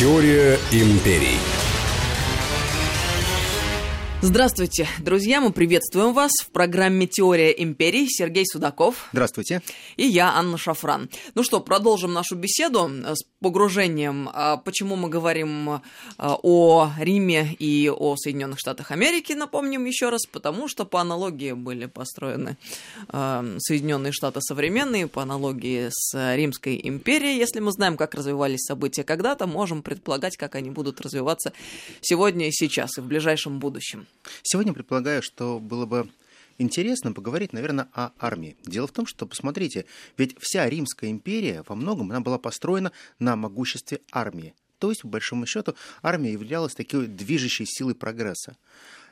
Теория империй. Здравствуйте, друзья, мы приветствуем вас в программе «Теория империй». Сергей Судаков. Здравствуйте. И я, Анна Шафран. Ну что, продолжим нашу беседу с погружением. А, почему мы говорим а, о Риме и о Соединенных Штатах Америки, напомним еще раз, потому что по аналогии были построены Соединенные Штаты современные, по аналогии с Римской империей. Если мы знаем, как развивались события когда-то, можем предполагать, как они будут развиваться сегодня и сейчас, и в ближайшем будущем. Сегодня предполагаю, что было бы интересно поговорить, наверное, о армии. Дело в том, что, посмотрите, ведь вся Римская империя во многом она была построена на могуществе армии. То есть, по большому счету, армия являлась такой движущей силой прогресса.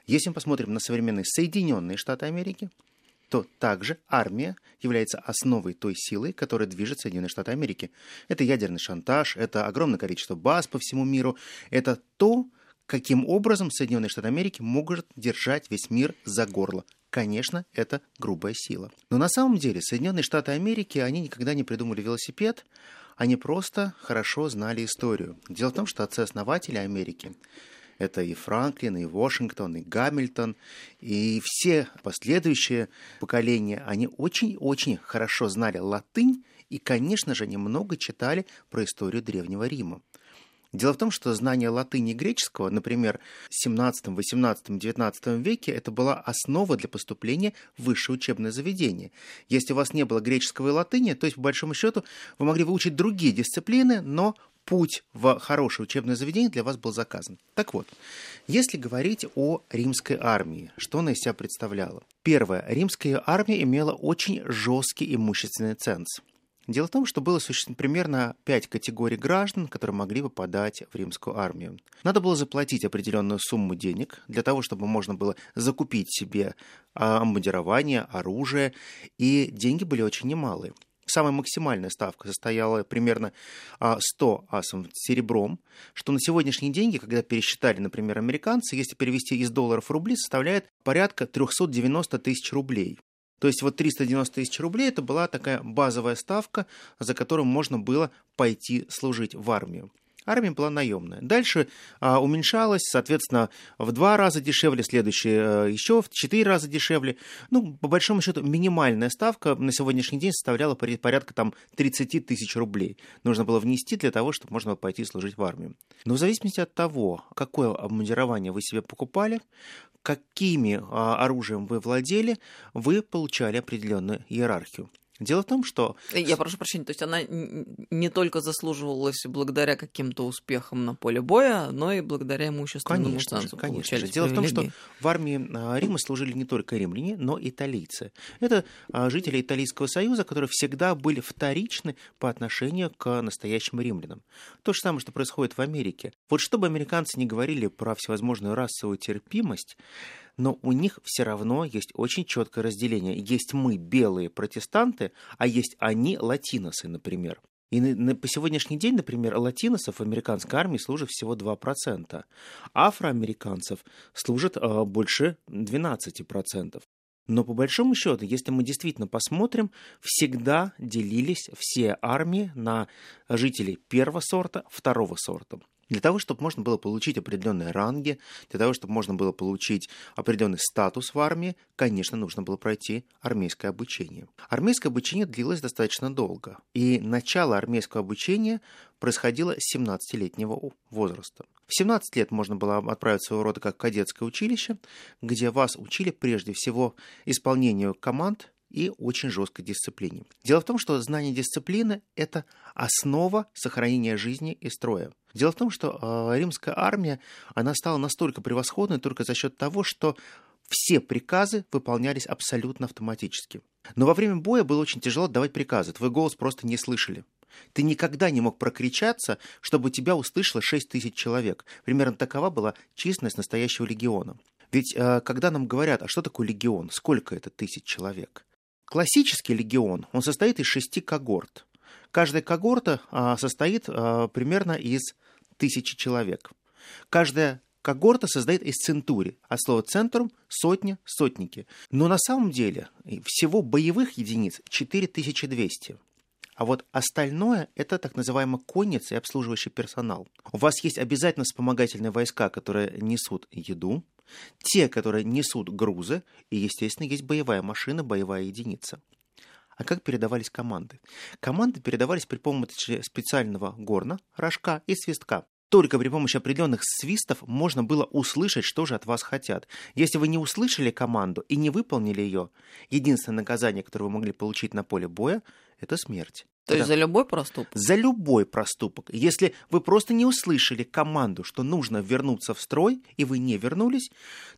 Если мы посмотрим на современные Соединенные Штаты Америки, то также армия является основой той силы, которая движет Соединенные Штаты Америки. Это ядерный шантаж, это огромное количество баз по всему миру, это то, каким образом Соединенные Штаты Америки могут держать весь мир за горло. Конечно, это грубая сила. Но на самом деле Соединенные Штаты Америки, они никогда не придумали велосипед, они просто хорошо знали историю. Дело в том, что отцы-основатели Америки это и Франклин, и Вашингтон, и Гамильтон, и все последующие поколения, они очень-очень хорошо знали латынь и, конечно же, немного читали про историю Древнего Рима. Дело в том, что знание латыни и греческого, например, в 17, 18, 19 веке, это была основа для поступления в высшее учебное заведение. Если у вас не было греческого и латыни, то есть, по большому счету, вы могли выучить другие дисциплины, но путь в хорошее учебное заведение для вас был заказан. Так вот, если говорить о римской армии, что она из себя представляла? Первое. Римская армия имела очень жесткий имущественный ценз. Дело в том, что было существенно примерно пять категорий граждан, которые могли попадать в римскую армию. Надо было заплатить определенную сумму денег для того, чтобы можно было закупить себе обмундирование, оружие, и деньги были очень немалые. Самая максимальная ставка состояла примерно 100 асов серебром, что на сегодняшние деньги, когда пересчитали, например, американцы, если перевести из долларов в рубли, составляет порядка 390 тысяч рублей. То есть вот 390 тысяч рублей это была такая базовая ставка, за которую можно было пойти служить в армию. Армия была наемная. Дальше а, уменьшалась, соответственно, в два раза дешевле, следующее а, еще в четыре раза дешевле. Ну, по большому счету, минимальная ставка на сегодняшний день составляла порядка там 30 тысяч рублей. Нужно было внести для того, чтобы можно было пойти служить в армию. Но в зависимости от того, какое обмундирование вы себе покупали, какими а, оружием вы владели, вы получали определенную иерархию. Дело в том, что... Я прошу прощения, то есть она не только заслуживалась благодаря каким-то успехам на поле боя, но и благодаря имущественному конечно цензу. Же, конечно же. Дело в том, что в армии а, Рима служили не только римляне, но и италийцы. Это а, жители Италийского союза, которые всегда были вторичны по отношению к настоящим римлянам. То же самое, что происходит в Америке. Вот чтобы американцы не говорили про всевозможную расовую терпимость, но у них все равно есть очень четкое разделение. Есть мы, белые протестанты, а есть они, латиносы, например. И на, на, по сегодняшний день, например, латиносов в американской армии служит всего 2%. Афроамериканцев служит э, больше 12%. Но по большому счету, если мы действительно посмотрим, всегда делились все армии на жителей первого сорта, второго сорта. Для того, чтобы можно было получить определенные ранги, для того, чтобы можно было получить определенный статус в армии, конечно, нужно было пройти армейское обучение. Армейское обучение длилось достаточно долго, и начало армейского обучения происходило с 17-летнего возраста. В 17 лет можно было отправиться в рода как кадетское училище, где вас учили прежде всего исполнению команд и очень жесткой дисциплине. Дело в том, что знание дисциплины – это основа сохранения жизни и строя. Дело в том, что э, римская армия, она стала настолько превосходной только за счет того, что все приказы выполнялись абсолютно автоматически. Но во время боя было очень тяжело давать приказы, твой голос просто не слышали. Ты никогда не мог прокричаться, чтобы тебя услышало 6 тысяч человек. Примерно такова была численность настоящего легиона. Ведь э, когда нам говорят, а что такое легион, сколько это тысяч человек? Классический легион, он состоит из шести когорт. Каждая когорта а, состоит а, примерно из тысячи человек. Каждая когорта создает из центури, от слова центрум – сотня, сотники. Но на самом деле всего боевых единиц 4200. А вот остальное – это так называемый конница и обслуживающий персонал. У вас есть обязательно вспомогательные войска, которые несут еду, те, которые несут грузы, и, естественно, есть боевая машина, боевая единица. А как передавались команды? Команды передавались при помощи специального горна, рожка и свистка. Только при помощи определенных свистов можно было услышать, что же от вас хотят. Если вы не услышали команду и не выполнили ее, единственное наказание, которое вы могли получить на поле боя, это смерть. То есть за любой проступок? За любой проступок. Если вы просто не услышали команду, что нужно вернуться в строй, и вы не вернулись,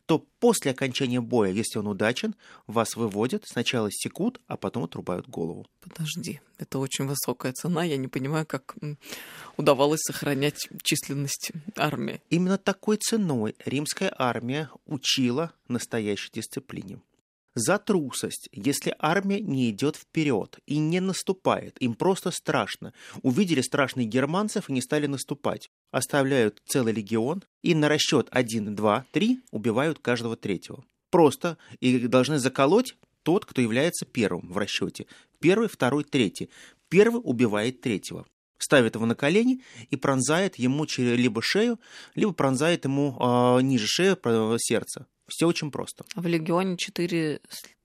то после окончания боя, если он удачен, вас выводят, сначала секут, а потом отрубают голову. Подожди, это очень высокая цена. Я не понимаю, как удавалось сохранять численность армии. Именно такой ценой римская армия учила настоящей дисциплине за трусость, если армия не идет вперед и не наступает. Им просто страшно. Увидели страшных германцев и не стали наступать. Оставляют целый легион и на расчет 1, 2, 3 убивают каждого третьего. Просто и должны заколоть тот, кто является первым в расчете. Первый, второй, третий. Первый убивает третьего ставит его на колени и пронзает ему либо шею, либо пронзает ему э, ниже шею сердце. Все очень просто. А в Легионе 4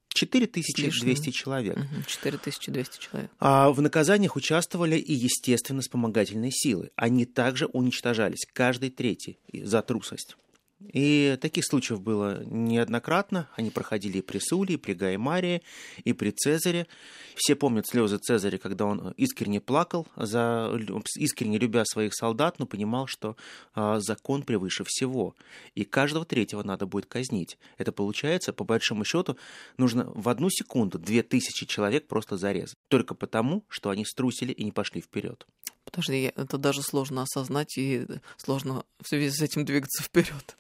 4200 человек. 4200 человек. А в наказаниях участвовали и, естественно, вспомогательные силы. Они также уничтожались, каждый третий, за трусость. И таких случаев было неоднократно. Они проходили и при Суле, и при Гаймаре, и при Цезаре. Все помнят слезы Цезаря, когда он искренне плакал, за, искренне любя своих солдат, но понимал, что а, закон превыше всего. И каждого третьего надо будет казнить. Это получается, по большому счету, нужно в одну секунду две тысячи человек просто зарезать. Только потому, что они струсили и не пошли вперед. Подожди, это даже сложно осознать и сложно в связи с этим двигаться вперед.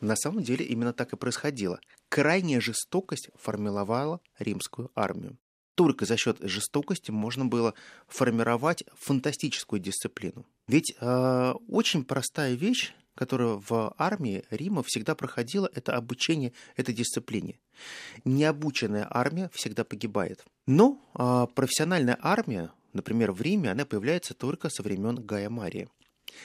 На самом деле именно так и происходило. Крайняя жестокость формировала римскую армию. Только за счет жестокости можно было формировать фантастическую дисциплину. Ведь э, очень простая вещь, которая в армии Рима всегда проходила, это обучение этой дисциплине. Необученная армия всегда погибает. Но э, профессиональная армия Например, в Риме она появляется только со времен Гая Мария.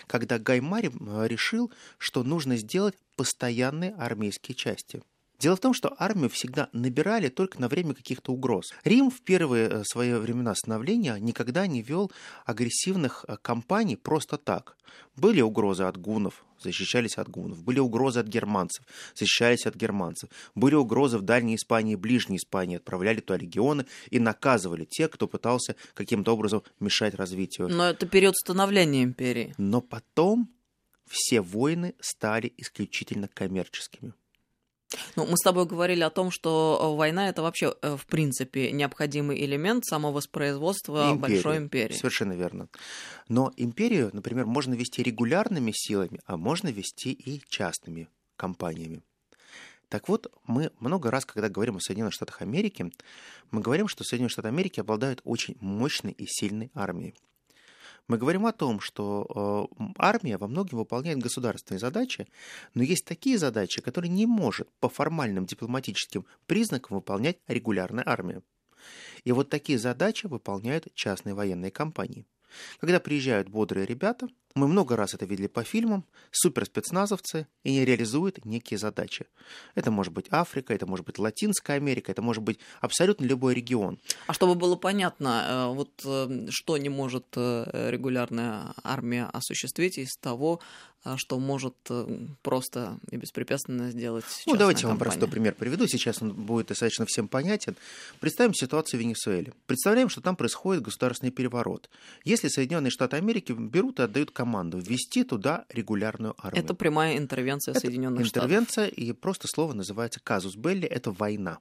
Когда Гай Марий решил, что нужно сделать постоянные армейские части – Дело в том, что армию всегда набирали только на время каких-то угроз. Рим в первые э, свои времена становления никогда не вел агрессивных э, кампаний просто так. Были угрозы от гунов, защищались от гунов. Были угрозы от германцев, защищались от германцев. Были угрозы в Дальней Испании и Ближней Испании, отправляли туда легионы и наказывали тех, кто пытался каким-то образом мешать развитию. Но это период становления империи. Но потом все войны стали исключительно коммерческими. Ну, мы с тобой говорили о том, что э, война это вообще, э, в принципе, необходимый элемент самовоспроизводства Империя. большой империи. Совершенно верно. Но империю, например, можно вести регулярными силами, а можно вести и частными компаниями. Так вот, мы много раз, когда говорим о Соединенных Штатах Америки, мы говорим, что Соединенные Штаты Америки обладают очень мощной и сильной армией. Мы говорим о том, что э, армия во многом выполняет государственные задачи, но есть такие задачи, которые не может по формальным дипломатическим признакам выполнять регулярная армия. И вот такие задачи выполняют частные военные компании. Когда приезжают бодрые ребята, мы много раз это видели по фильмам, суперспецназовцы, и они реализуют некие задачи. Это может быть Африка, это может быть Латинская Америка, это может быть абсолютно любой регион. А чтобы было понятно, э, вот э, что не может э, регулярная армия осуществить из того, что может просто и беспрепятственно сделать Ну, давайте я вам простой пример приведу. Сейчас он будет достаточно всем понятен. Представим ситуацию в Венесуэле. Представляем, что там происходит государственный переворот. Если Соединенные Штаты Америки берут и отдают команду ввести туда регулярную армию. Это прямая интервенция это Соединенных Штатов. Интервенция, и просто слово называется казус белли, это война.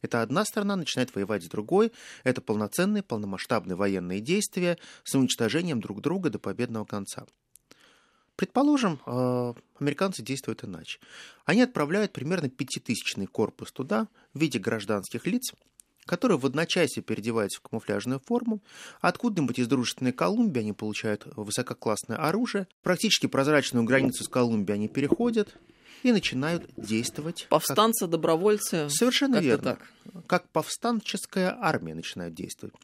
Это одна страна начинает воевать с другой. Это полноценные, полномасштабные военные действия с уничтожением друг друга до победного конца. Предположим, э, американцы действуют иначе. Они отправляют примерно пятитысячный корпус туда в виде гражданских лиц, которые в одночасье переодеваются в камуфляжную форму. Откуда-нибудь из дружественной Колумбии они получают высококлассное оружие. Практически прозрачную границу с Колумбией они переходят и начинают действовать. Повстанцы, как... добровольцы. Совершенно верно. Так. Как повстанческая армия начинает действовать.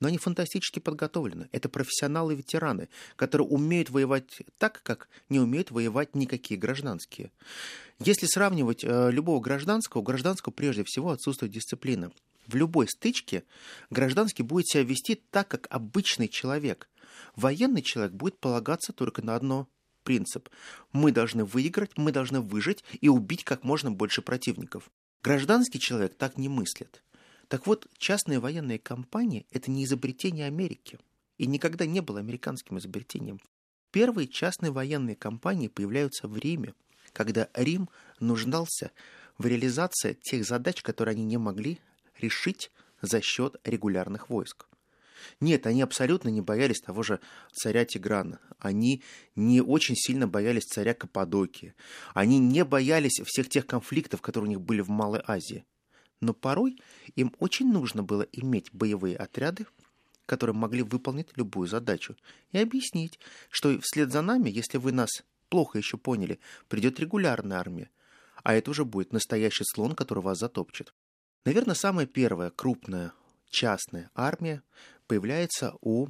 но они фантастически подготовлены. Это профессионалы-ветераны, которые умеют воевать так, как не умеют воевать никакие гражданские. Если сравнивать э, любого гражданского, у гражданского прежде всего отсутствует дисциплина. В любой стычке гражданский будет себя вести так, как обычный человек. Военный человек будет полагаться только на одно принцип. Мы должны выиграть, мы должны выжить и убить как можно больше противников. Гражданский человек так не мыслит. Так вот, частные военные компании – это не изобретение Америки и никогда не было американским изобретением. Первые частные военные компании появляются в Риме, когда Рим нуждался в реализации тех задач, которые они не могли решить за счет регулярных войск. Нет, они абсолютно не боялись того же царя Тиграна. Они не очень сильно боялись царя Каппадокии. Они не боялись всех тех конфликтов, которые у них были в Малой Азии. Но порой им очень нужно было иметь боевые отряды, которые могли выполнить любую задачу, и объяснить, что вслед за нами, если вы нас плохо еще поняли, придет регулярная армия, а это уже будет настоящий слон, который вас затопчет. Наверное, самая первая крупная частная армия появляется у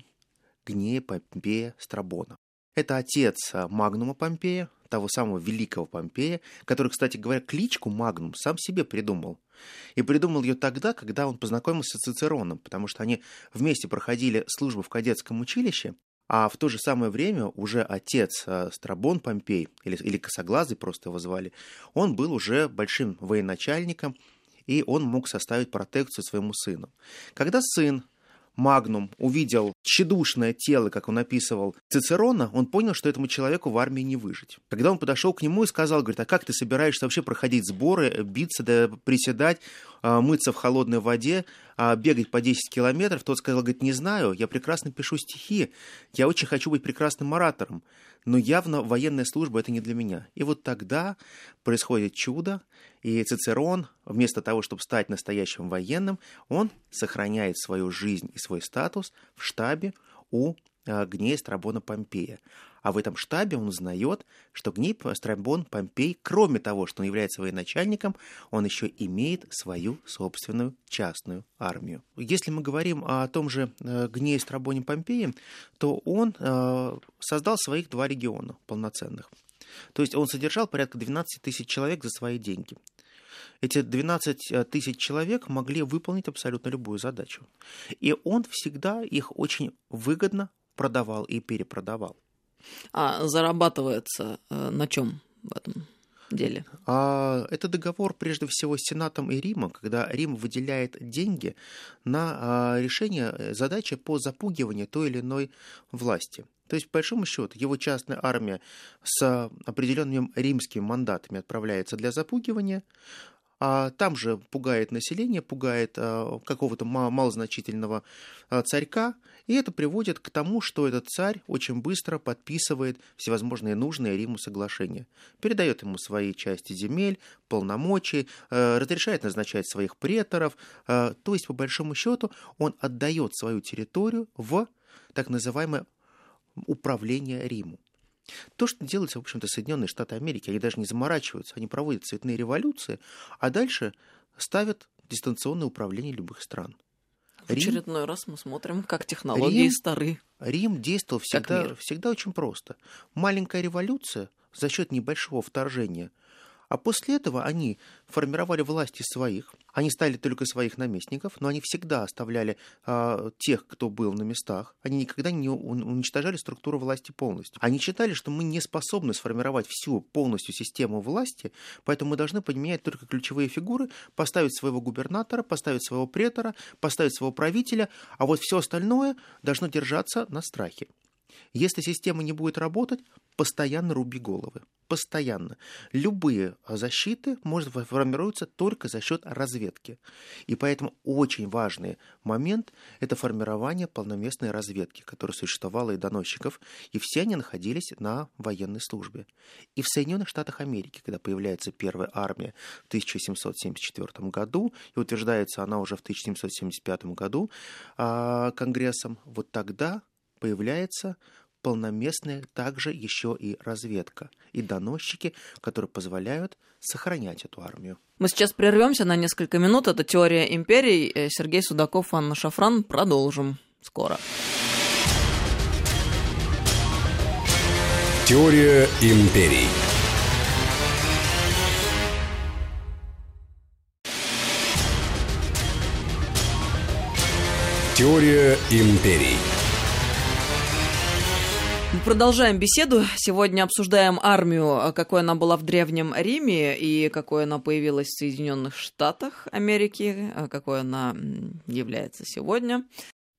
Гнея Помпея Страбона. Это отец а, Магнума Помпея, того самого великого Помпея, который, кстати говоря, кличку Магнум сам себе придумал. И придумал ее тогда, когда он познакомился с Цицероном, потому что они вместе проходили службу в кадетском училище, а в то же самое время уже отец а, Страбон Помпей, или, или Косоглазый просто его звали, он был уже большим военачальником, и он мог составить протекцию своему сыну. Когда сын Магнум увидел тщедушное тело, как он описывал Цицерона, он понял, что этому человеку в армии не выжить. Когда он подошел к нему и сказал, говорит, а как ты собираешься вообще проходить сборы, биться, да приседать, а, мыться в холодной воде, а, бегать по 10 километров, тот сказал, говорит, не знаю, я прекрасно пишу стихи, я очень хочу быть прекрасным оратором, но явно военная служба это не для меня. И вот тогда происходит чудо, и Цицерон, вместо того, чтобы стать настоящим военным, он сохраняет свою жизнь и свой статус в штабе у а, Гнея Страбона Помпея. А в этом штабе он узнает, что Гней Страбон Помпей, кроме того, что он является военачальником, он еще имеет свою собственную частную армию. Если мы говорим о том же э, Гнее Страбоне Помпее, то он э, создал своих два региона полноценных. То есть он содержал порядка 12 тысяч человек за свои деньги. Эти 12 э, тысяч человек могли выполнить абсолютно любую задачу. И он всегда их очень выгодно продавал и перепродавал. А зарабатывается э, на чем в этом? деле? А, это договор прежде всего с Сенатом и Римом, когда Рим выделяет деньги на а, решение э, задачи по запугиванию той или иной власти. То есть, по большому счету, его частная армия с определенными римскими мандатами отправляется для запугивания, а там же пугает население, пугает а, какого-то малозначительного а, царька, и это приводит к тому, что этот царь очень быстро подписывает всевозможные нужные Риму соглашения, передает ему свои части земель, полномочий, а, разрешает назначать своих преторов, то есть, по большому счету, он отдает свою территорию в так называемое управление Риму. То, что делается, в общем-то, Соединенные Штаты Америки, они даже не заморачиваются, они проводят цветные революции, а дальше ставят дистанционное управление любых стран. В Рим, очередной раз мы смотрим, как технологии Рим, стары. Рим действовал всегда, всегда очень просто. Маленькая революция за счет небольшого вторжения – а после этого они формировали власти своих, они ставили только своих наместников, но они всегда оставляли а, тех, кто был на местах. Они никогда не уничтожали структуру власти полностью. Они считали, что мы не способны сформировать всю полностью систему власти, поэтому мы должны поменять только ключевые фигуры, поставить своего губернатора, поставить своего претора, поставить своего правителя, а вот все остальное должно держаться на страхе. Если система не будет работать, постоянно руби головы. Постоянно. Любые защиты может формируются только за счет разведки. И поэтому очень важный момент – это формирование полноместной разведки, которая существовала и доносчиков, и все они находились на военной службе. И в Соединенных Штатах Америки, когда появляется первая армия в 1774 году, и утверждается она уже в 1775 году а, Конгрессом, вот тогда появляется полноместная также еще и разведка и доносчики, которые позволяют сохранять эту армию. Мы сейчас прервемся на несколько минут. Это «Теория империй». Сергей Судаков, Анна Шафран. Продолжим. скоро. Теория империй. Теория империй. Мы продолжаем беседу. Сегодня обсуждаем армию, какой она была в Древнем Риме и какой она появилась в Соединенных Штатах Америки, какой она является сегодня.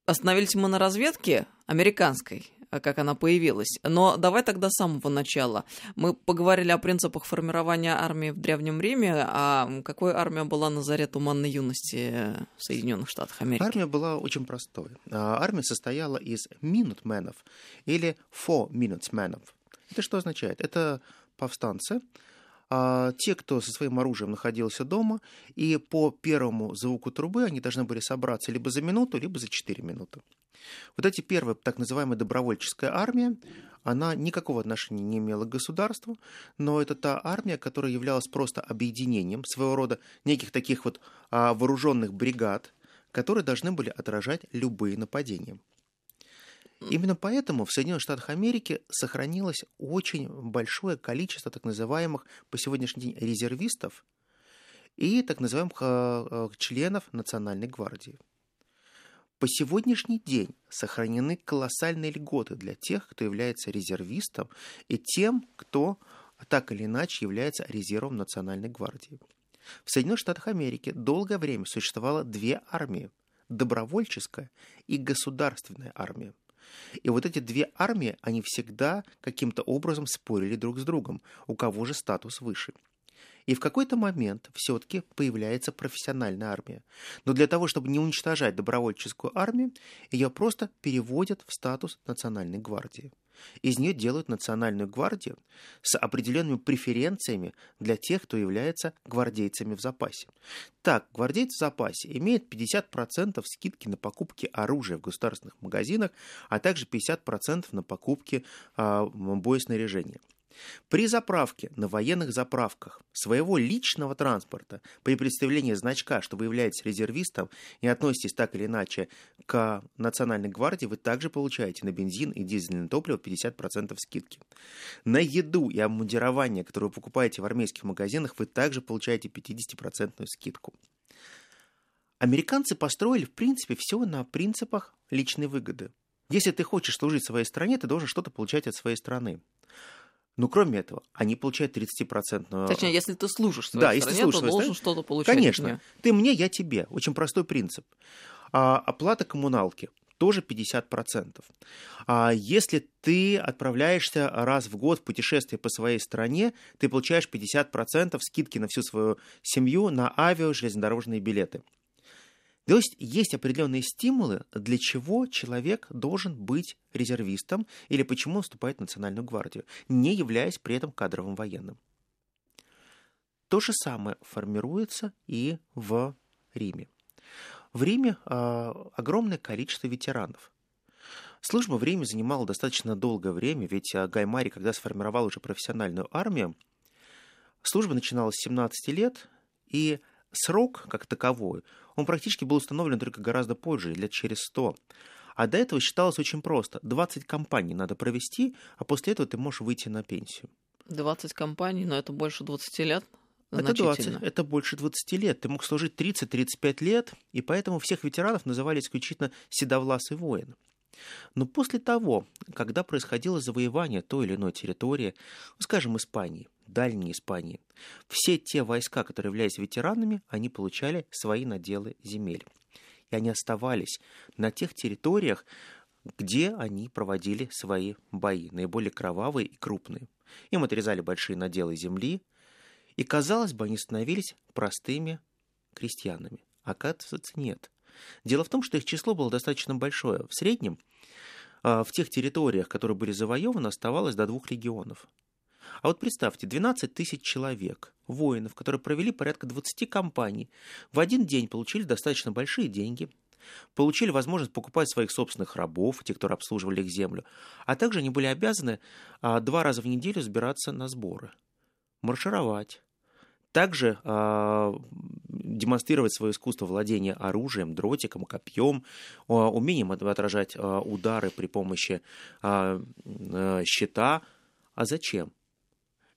Остановились мы на разведке американской, как она появилась. Но давай тогда с самого начала. Мы поговорили о принципах формирования армии в Древнем Риме, а какой армия была на заре туманной юности в Соединенных Штатах Америки? Армия была очень простой. А, армия состояла из минутменов или four minutesменов. Это что означает? Это повстанцы, а, те, кто со своим оружием находился дома, и по первому звуку трубы они должны были собраться либо за минуту, либо за четыре минуты. Вот эти первые, так называемая добровольческая армия, она никакого отношения не имела к государству, но это та армия, которая являлась просто объединением своего рода неких таких вот а, вооруженных бригад, которые должны были отражать любые нападения. Именно поэтому в Соединенных Штатах Америки сохранилось очень большое количество так называемых по сегодняшний день резервистов и так называемых а, а, членов Национальной гвардии. По сегодняшний день сохранены колоссальные льготы для тех, кто является резервистом, и тем, кто так или иначе является резервом Национальной гвардии. В Соединенных Штатах Америки долгое время существовало две армии – добровольческая и государственная армия. И вот эти две армии, они всегда каким-то образом спорили друг с другом, у кого же статус выше – и в какой-то момент все-таки появляется профессиональная армия. Но для того, чтобы не уничтожать добровольческую армию, ее просто переводят в статус национальной гвардии. Из нее делают национальную гвардию с определенными преференциями для тех, кто является гвардейцами в запасе. Так, гвардейцы в запасе имеют 50% скидки на покупки оружия в государственных магазинах, а также 50% на покупки э, боеснаряжения. При заправке на военных заправках своего личного транспорта при представлении значка, что вы являетесь резервистом и относитесь так или иначе к Национальной гвардии, вы также получаете на бензин и дизельное топливо 50% скидки. На еду и обмундирование, которое вы покупаете в армейских магазинах, вы также получаете 50% скидку. Американцы построили, в принципе, все на принципах личной выгоды. Если ты хочешь служить своей стране, ты должен что-то получать от своей страны. Но кроме этого, они получают 30%. Точнее, если ты служишь своей да, стране, если ты служишь то должен что-то получать. Конечно. Ты мне, я тебе. Очень простой принцип. А, оплата коммуналки тоже 50%. А если ты отправляешься раз в год в путешествие по своей стране, ты получаешь 50% скидки на всю свою семью на авиа, железнодорожные билеты. То есть есть определенные стимулы, для чего человек должен быть резервистом или почему он вступает в Национальную гвардию, не являясь при этом кадровым военным. То же самое формируется и в Риме. В Риме э, огромное количество ветеранов. Служба в Риме занимала достаточно долгое время, ведь а, Гаймари, когда сформировал уже профессиональную армию, служба начиналась с 17 лет, и срок, как таковой, он практически был установлен только гораздо позже, лет через 100. А до этого считалось очень просто. 20 компаний надо провести, а после этого ты можешь выйти на пенсию. 20 компаний, но это больше 20 лет? Это 20, это больше 20 лет. Ты мог служить 30-35 лет, и поэтому всех ветеранов называли исключительно седовласый воин. Но после того, когда происходило завоевание той или иной территории, ну, скажем, Испании, Дальней Испании, все те войска, которые являлись ветеранами, они получали свои наделы земель. И они оставались на тех территориях, где они проводили свои бои, наиболее кровавые и крупные. Им отрезали большие наделы земли, и, казалось бы, они становились простыми крестьянами. Оказывается, нет. Дело в том, что их число было достаточно большое. В среднем а, в тех территориях, которые были завоеваны, оставалось до двух легионов. А вот представьте, 12 тысяч человек, воинов, которые провели порядка 20 компаний, в один день получили достаточно большие деньги, получили возможность покупать своих собственных рабов, те, кто обслуживали их землю, а также они были обязаны а, два раза в неделю сбираться на сборы, маршировать, также э, демонстрировать свое искусство владения оружием, дротиком, копьем, э, умением отражать э, удары при помощи э, э, щита. А зачем?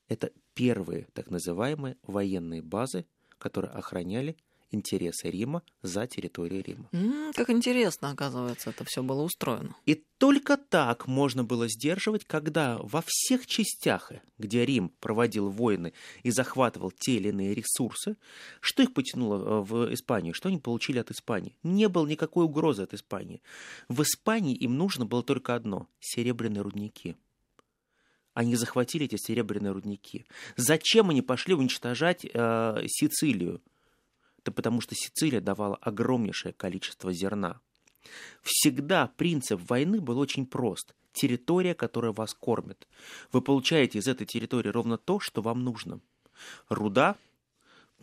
Это первые так называемые военные базы, которые охраняли интересы Рима за территорией Рима. Как интересно, оказывается, это все было устроено. И только так можно было сдерживать, когда во всех частях, где Рим проводил войны и захватывал те или иные ресурсы, что их потянуло э, в Испанию, что они получили от Испании? Не было никакой угрозы от Испании. В Испании им нужно было только одно – серебряные рудники. Они захватили эти серебряные рудники. Зачем они пошли уничтожать э, Сицилию? Это потому что Сицилия давала огромнейшее количество зерна. Всегда принцип войны был очень прост. Территория, которая вас кормит. Вы получаете из этой территории ровно то, что вам нужно. Руда,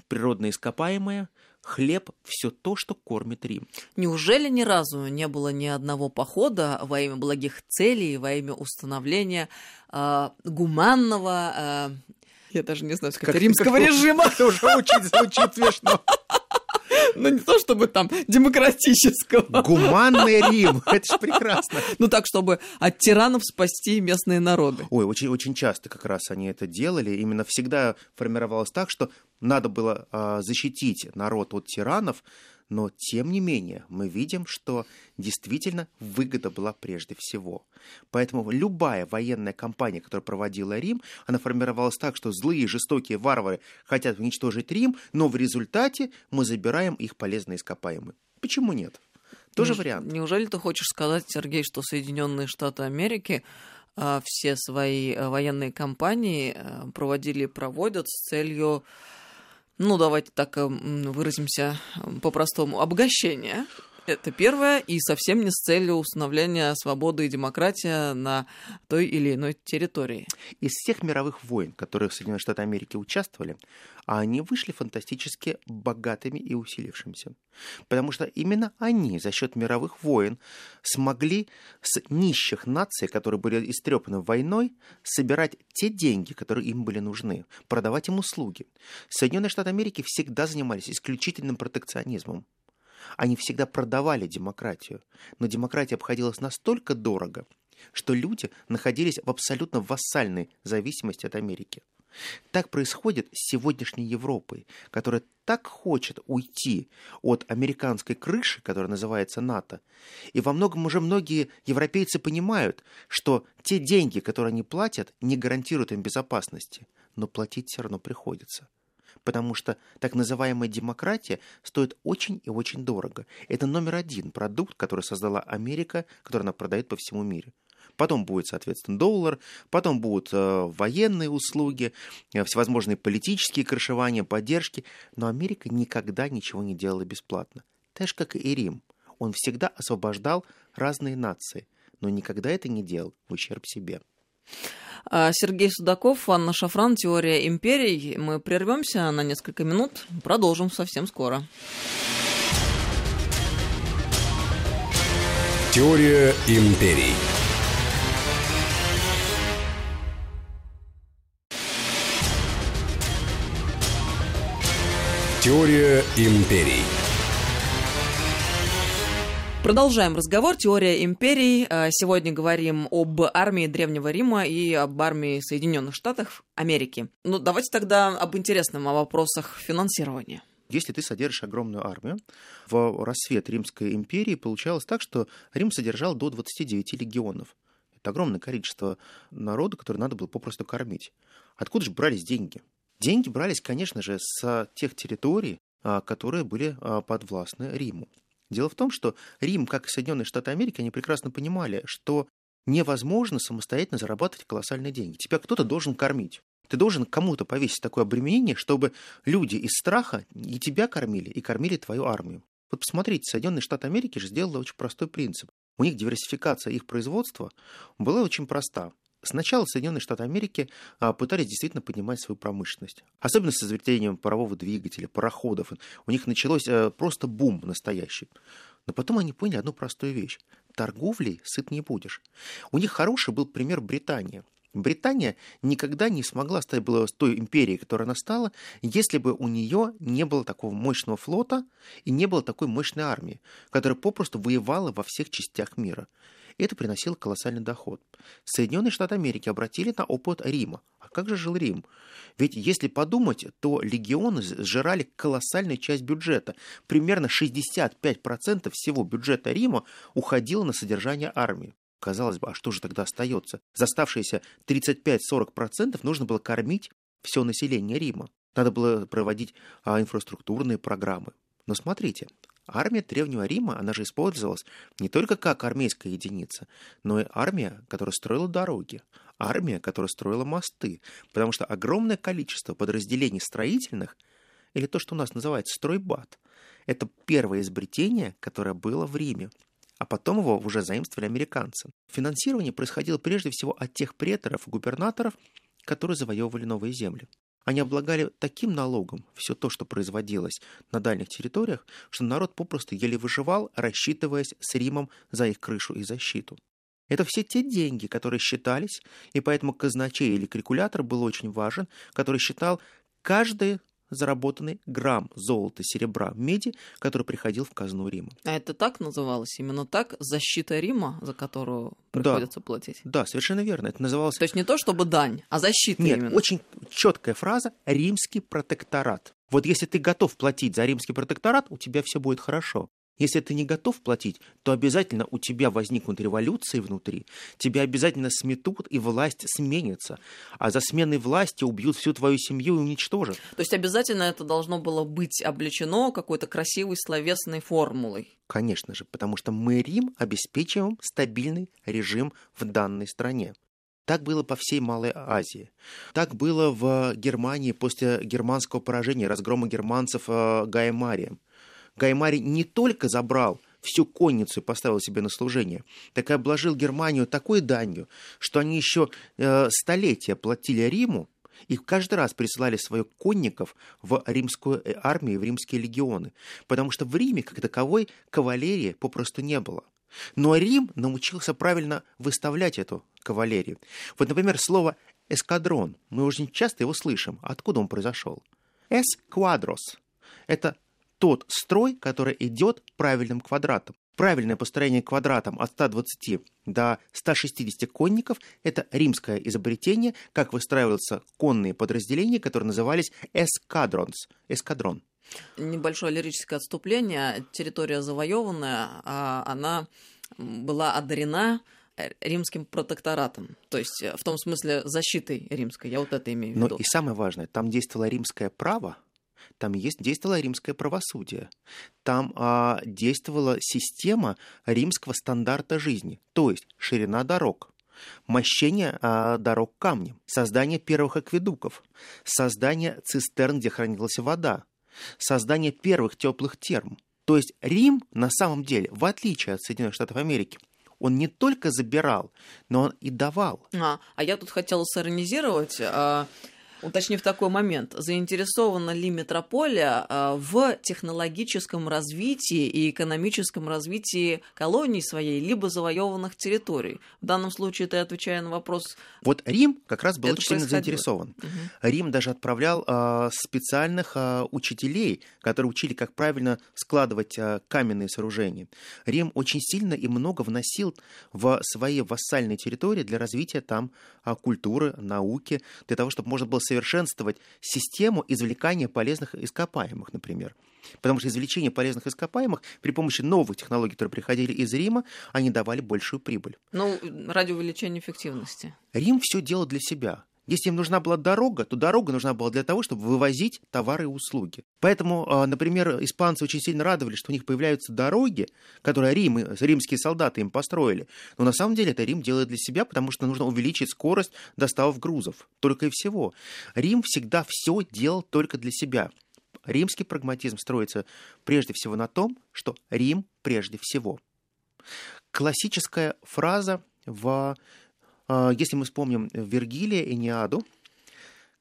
природные ископаемые, хлеб, все то, что кормит Рим. Неужели ни разу не было ни одного похода во имя благих целей, во имя установления э, гуманного, э, я даже не знаю, сказать, римского режима? Это уже очень звучит смешно. Ну, не то чтобы там демократического. Гуманный Рим, это же прекрасно. Ну, так, чтобы от тиранов спасти местные народы. Ой, очень, очень часто как раз они это делали. Именно всегда формировалось так, что надо было а, защитить народ от тиранов, но тем не менее мы видим, что действительно выгода была прежде всего. Поэтому любая военная кампания, которую проводила Рим, она формировалась так, что злые, жестокие варвары хотят уничтожить Рим, но в результате мы забираем их полезные ископаемые. Почему нет? Тоже Не- вариант. Неужели ты хочешь сказать, Сергей, что Соединенные Штаты Америки а, все свои а, военные кампании а, проводили и проводят с целью, ну, давайте так м, выразимся м, по-простому, обогащения? Это первое, и совсем не с целью установления свободы и демократии на той или иной территории. Из всех мировых войн, в которых Соединенные Штаты Америки участвовали, они вышли фантастически богатыми и усилившимися. Потому что именно они за счет мировых войн смогли с нищих наций, которые были истрепаны войной, собирать те деньги, которые им были нужны, продавать им услуги. Соединенные Штаты Америки всегда занимались исключительным протекционизмом. Они всегда продавали демократию, но демократия обходилась настолько дорого, что люди находились в абсолютно вассальной зависимости от Америки. Так происходит с сегодняшней Европой, которая так хочет уйти от американской крыши, которая называется НАТО. И во многом уже многие европейцы понимают, что те деньги, которые они платят, не гарантируют им безопасности, но платить все равно приходится потому что так называемая демократия стоит очень и очень дорого. Это номер один продукт, который создала Америка, который она продает по всему миру. Потом будет, соответственно, доллар, потом будут э, военные услуги, э, всевозможные политические крышевания, поддержки. Но Америка никогда ничего не делала бесплатно. Так же, как и Рим. Он всегда освобождал разные нации, но никогда это не делал в ущерб себе. А, Сергей Судаков, Анна Шафран, «Теория империй». Мы прервемся на несколько минут, продолжим совсем скоро. Теория империй. Теория империй. Продолжаем разговор. Теория империй. А, Сегодня говорим об армии Древнего Рима и об армии Соединенных Штатов Америки. Ну, давайте тогда об интересном, о вопросах финансирования. Если ты содержишь огромную армию, в рассвет Римской империи получалось так, что Рим содержал до 29 легионов. Это огромное количество народа, которое надо было попросту кормить. Откуда же брались деньги? Деньги брались, конечно же, с тех территорий, а, которые были а, подвластны Риму. Дело в том, что Рим, как и Соединенные Штаты Америки, они прекрасно понимали, что невозможно самостоятельно зарабатывать колоссальные деньги. Тебя кто-то должен кормить. Ты должен кому-то повесить такое обременение, чтобы люди из страха и тебя кормили, и кормили твою армию. Вот посмотрите, Соединенные Штаты Америки же сделали очень простой принцип. У них диверсификация их производства была очень проста. Сначала Соединенные Штаты Америки а, пытались действительно поднимать свою промышленность. Особенно с изобретением парового двигателя, пароходов. У них началось а, просто бум настоящий. Но потом они поняли одну простую вещь. Торговлей сыт не будешь. У них хороший был пример Британии. Британия никогда не смогла стать была той империей, которой она стала, если бы у нее не было такого мощного флота и не было такой мощной армии, которая попросту воевала во всех частях мира. Это приносило колоссальный доход. Соединенные Штаты Америки обратили на опыт Рима. А как же жил Рим? Ведь если подумать, то легионы сжирали колоссальную часть бюджета. Примерно 65% всего бюджета Рима уходило на содержание армии. Казалось бы, а что же тогда остается? За оставшиеся 35-40% нужно было кормить все население Рима. Надо было проводить а, инфраструктурные программы. Но смотрите, армия Древнего Рима, она же использовалась не только как армейская единица, но и армия, которая строила дороги, армия, которая строила мосты, потому что огромное количество подразделений строительных, или то, что у нас называется стройбат, это первое изобретение, которое было в Риме а потом его уже заимствовали американцы. Финансирование происходило прежде всего от тех преторов и губернаторов, которые завоевывали новые земли. Они облагали таким налогом все то, что производилось на дальних территориях, что народ попросту еле выживал, рассчитываясь с Римом за их крышу и защиту. Это все те деньги, которые считались, и поэтому казначей или калькулятор был очень важен, который считал каждый заработанный грамм золота, серебра, меди, который приходил в казну Рима. А это так называлось? Именно так? Защита Рима, за которую приходится да. платить? Да, совершенно верно. Это называлось... То есть не то чтобы дань, а защита Нет, именно? очень четкая фраза «римский протекторат». Вот если ты готов платить за римский протекторат, у тебя все будет хорошо. Если ты не готов платить, то обязательно у тебя возникнут революции внутри, тебя обязательно сметут, и власть сменится. А за сменой власти убьют всю твою семью и уничтожат. То есть обязательно это должно было быть облечено какой-то красивой словесной формулой? Конечно же, потому что мы, Рим, обеспечиваем стабильный режим в данной стране. Так было по всей Малой Азии. Так было в Германии после германского поражения, разгрома германцев э, Гаем Марием. Гаймари не только забрал всю конницу и поставил себе на служение, так и обложил Германию такой данью, что они еще э, столетия платили Риму, и каждый раз присылали своих конников в римскую э, армию, в римские легионы, потому что в Риме, как таковой, кавалерии попросту не было. Но Рим научился правильно выставлять эту кавалерию. Вот, например, слово «эскадрон». Мы очень часто его слышим. Откуда он произошел? «Эс квадрос» — это тот строй, который идет правильным квадратом. Правильное построение квадратом от 120 до 160 конников – это римское изобретение, как выстраиваются конные подразделения, которые назывались эскадронс, эскадрон. Небольшое лирическое отступление. Территория завоеванная, а она была одарена римским протекторатом, то есть в том смысле защитой римской, я вот это имею в виду. Но и самое важное, там действовало римское право, там есть, действовало римское правосудие. Там а, действовала система римского стандарта жизни, то есть ширина дорог, мощение а, дорог камнем, создание первых акведуков, создание цистерн, где хранилась вода, создание первых теплых терм. То есть Рим на самом деле, в отличие от Соединенных Штатов Америки, он не только забирал, но он и давал. А, а я тут хотела сиронизировать. А, уточнив такой момент, заинтересована ли метрополия а, в технологическом развитии и экономическом развитии колоний своей, либо завоеванных территорий? В данном случае ты отвечая на вопрос... Вот Рим как раз был очень сильно заинтересован. Угу. Рим даже отправлял а, специальных а, учителей, которые учили, как правильно складывать каменные сооружения. Рим очень сильно и много вносил в свои вассальные территории для развития там культуры, науки, для того, чтобы можно было совершенствовать систему извлекания полезных ископаемых, например. Потому что извлечение полезных ископаемых при помощи новых технологий, которые приходили из Рима, они давали большую прибыль. Ну, ради увеличения эффективности. Рим все делал для себя. Если им нужна была дорога, то дорога нужна была для того, чтобы вывозить товары и услуги. Поэтому, а, например, испанцы очень сильно радовались, что у них появляются дороги, которые Рим, римские солдаты им построили. Но на самом деле это Рим делает для себя, потому что нужно увеличить скорость доставок грузов. Только и всего. Рим всегда все делал только для себя. Римский прагматизм строится прежде всего на том, что Рим прежде всего. Классическая фраза в если мы вспомним Вергилия и Неаду,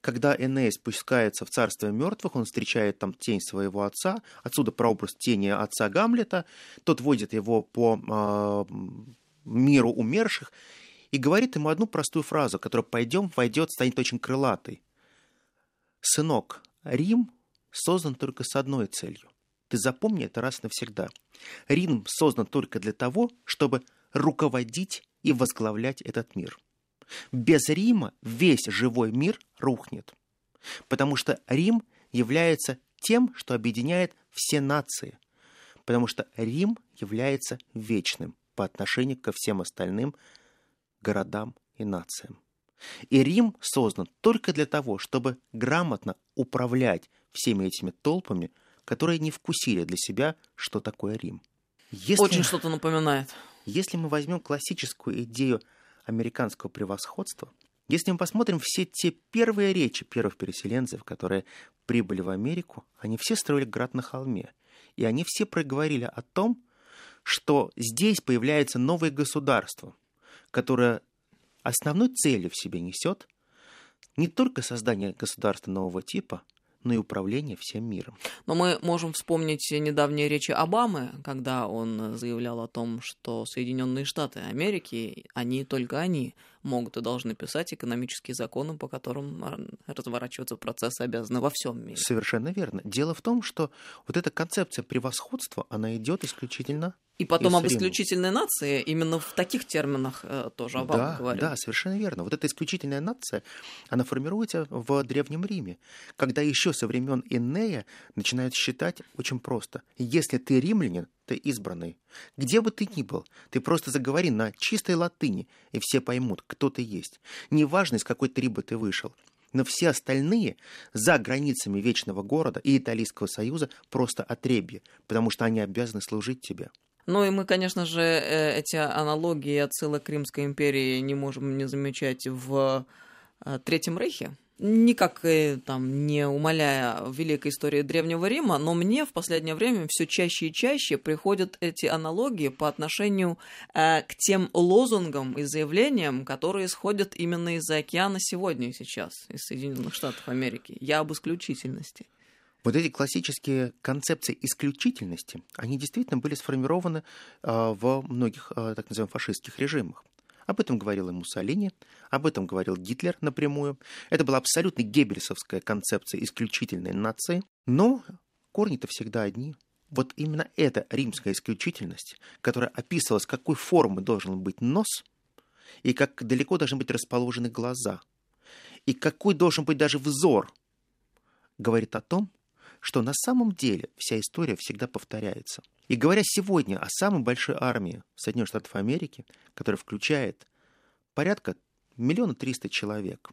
когда Эней спускается в царство мертвых, он встречает там тень своего отца, отсюда прообраз тени отца Гамлета, тот водит его по э, миру умерших, и говорит ему одну простую фразу, которая «пойдем, войдет, станет очень крылатой». «Сынок, Рим создан только с одной целью. Ты запомни это раз навсегда. Рим создан только для того, чтобы руководить и возглавлять этот мир. Без Рима весь живой мир рухнет. Потому что Рим является тем, что объединяет все нации. Потому что Рим является вечным по отношению ко всем остальным городам и нациям. И Рим создан только для того, чтобы грамотно управлять всеми этими толпами, которые не вкусили для себя, что такое Рим. Если, Очень что-то напоминает. Если мы возьмем классическую идею американского превосходства, если мы посмотрим все те первые речи первых переселенцев, которые прибыли в Америку, они все строили град на холме. И они все проговорили о том, что здесь появляется новое государство, которое основной целью в себе несет не только создание государства нового типа, и управление всем миром. Но мы можем вспомнить недавние речи Обамы, когда он заявлял о том, что Соединенные Штаты Америки, они только они могут и должны писать экономические законы, по которым разворачиваться процессы обязаны во всем мире. Совершенно верно. Дело в том, что вот эта концепция превосходства, она идет исключительно и потом об исключительной нации именно в таких терминах э, тоже Обама да, говорил. Да, совершенно верно. Вот эта исключительная нация, она формируется в Древнем Риме, когда еще со времен Иннея начинают считать очень просто. Если ты римлянин, ты избранный. Где бы ты ни был, ты просто заговори на чистой латыни, и все поймут, кто ты есть. Неважно, из какой трибы ты вышел. Но все остальные за границами Вечного города и Италийского союза просто отребье, потому что они обязаны служить тебе. Ну и мы, конечно же, э, эти аналогии отсылок Римской империи не можем не замечать в э, Третьем Рейхе. Никак там не умаляя великой истории Древнего Рима, но мне в последнее время все чаще и чаще приходят эти аналогии по отношению э, к тем лозунгам и заявлениям, которые исходят именно из-за океана сегодня и сейчас, из Соединенных Штатов Америки. Я об исключительности. Вот эти классические концепции исключительности, они действительно были сформированы а, во многих а, так называемых фашистских режимах. Об этом говорил и Муссолини, об этом говорил Гитлер напрямую. Это была абсолютно геббельсовская концепция исключительной нации. Но корни-то всегда одни. Вот именно эта римская исключительность, которая описывала, с какой формы должен быть нос, и как далеко должны быть расположены глаза, и какой должен быть даже взор, говорит о том, что на самом деле вся история всегда повторяется. И говоря сегодня о самой большой армии Соединенных Штатов Америки, которая включает порядка миллиона триста человек,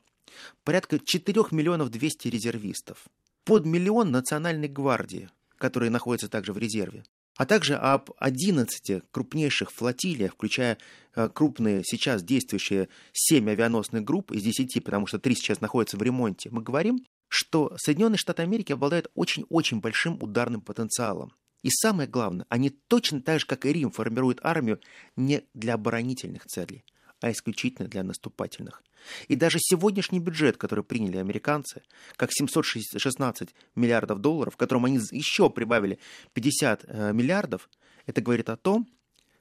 порядка 4 миллионов 200 резервистов, под миллион национальной гвардии, которые находятся также в резерве, а также об 11 крупнейших флотилиях, включая э, крупные сейчас действующие 7 авианосных групп из 10, потому что 3 сейчас находятся в ремонте, мы говорим что Соединенные Штаты Америки обладают очень-очень большим ударным потенциалом. И самое главное, они точно так же, как и Рим, формируют армию не для оборонительных целей, а исключительно для наступательных. И даже сегодняшний бюджет, который приняли американцы, как 716 миллиардов долларов, которым они еще прибавили 50 э, миллиардов, это говорит о том,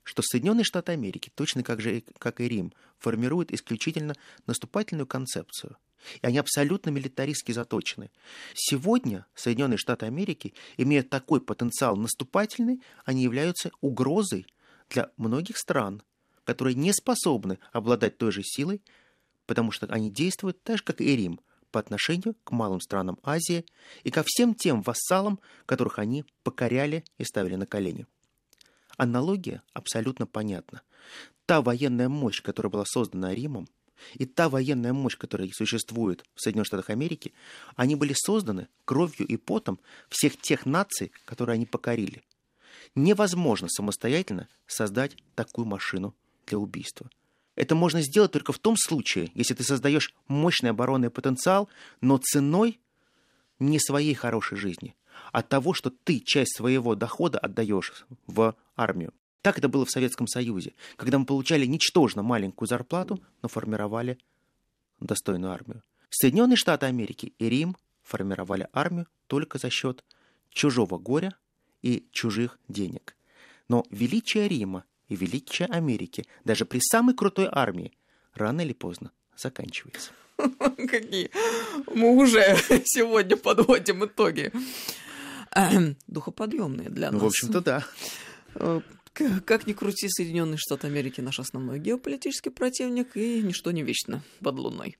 что Соединенные Штаты Америки, точно как, же, как и Рим, формируют исключительно наступательную концепцию – и они абсолютно милитаристски заточены. Сегодня Соединенные Штаты Америки, имея такой потенциал наступательный, они являются угрозой для многих стран, которые не способны обладать той же силой, потому что они действуют так же, как и Рим, по отношению к малым странам Азии и ко всем тем вассалам, которых они покоряли и ставили на колени. Аналогия абсолютно понятна. Та военная мощь, которая была создана Римом, и та военная мощь, которая существует в Соединенных Штатах Америки, они были созданы кровью и потом всех тех наций, которые они покорили. Невозможно самостоятельно создать такую машину для убийства. Это можно сделать только в том случае, если ты создаешь мощный оборонный потенциал, но ценой не своей хорошей жизни, а того, что ты часть своего дохода отдаешь в армию. Так это было в Советском Союзе, когда мы получали ничтожно маленькую зарплату, но формировали достойную армию. Соединенные Штаты Америки и Рим формировали армию только за счет чужого горя и чужих денег. Но величие Рима и величие Америки даже при самой крутой армии рано или поздно заканчивается. Какие мы уже сегодня подводим итоги. Духоподъемные для нас. Ну, в общем-то, да. Э, как ни крути, Соединенные Штаты Америки наш основной геополитический противник, и ничто не вечно под луной.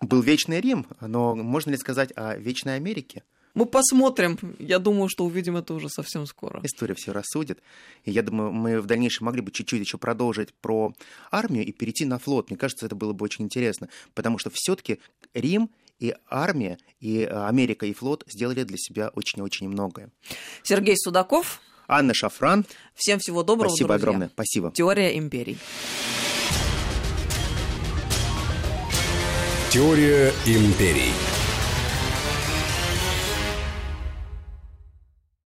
Был Вечный Рим, но можно ли сказать о Вечной Америке? Мы посмотрим. Я думаю, что увидим это уже совсем скоро. История все рассудит. И я думаю, мы в дальнейшем могли бы чуть-чуть еще продолжить про армию и перейти на флот. Мне кажется, это было бы очень интересно, потому что все-таки Рим и армия, и Америка, и флот сделали для себя очень-очень многое. Сергей Судаков. Анна Шафран. Всем всего доброго, Спасибо друзья. огромное. Спасибо. Теория империй. Теория империй.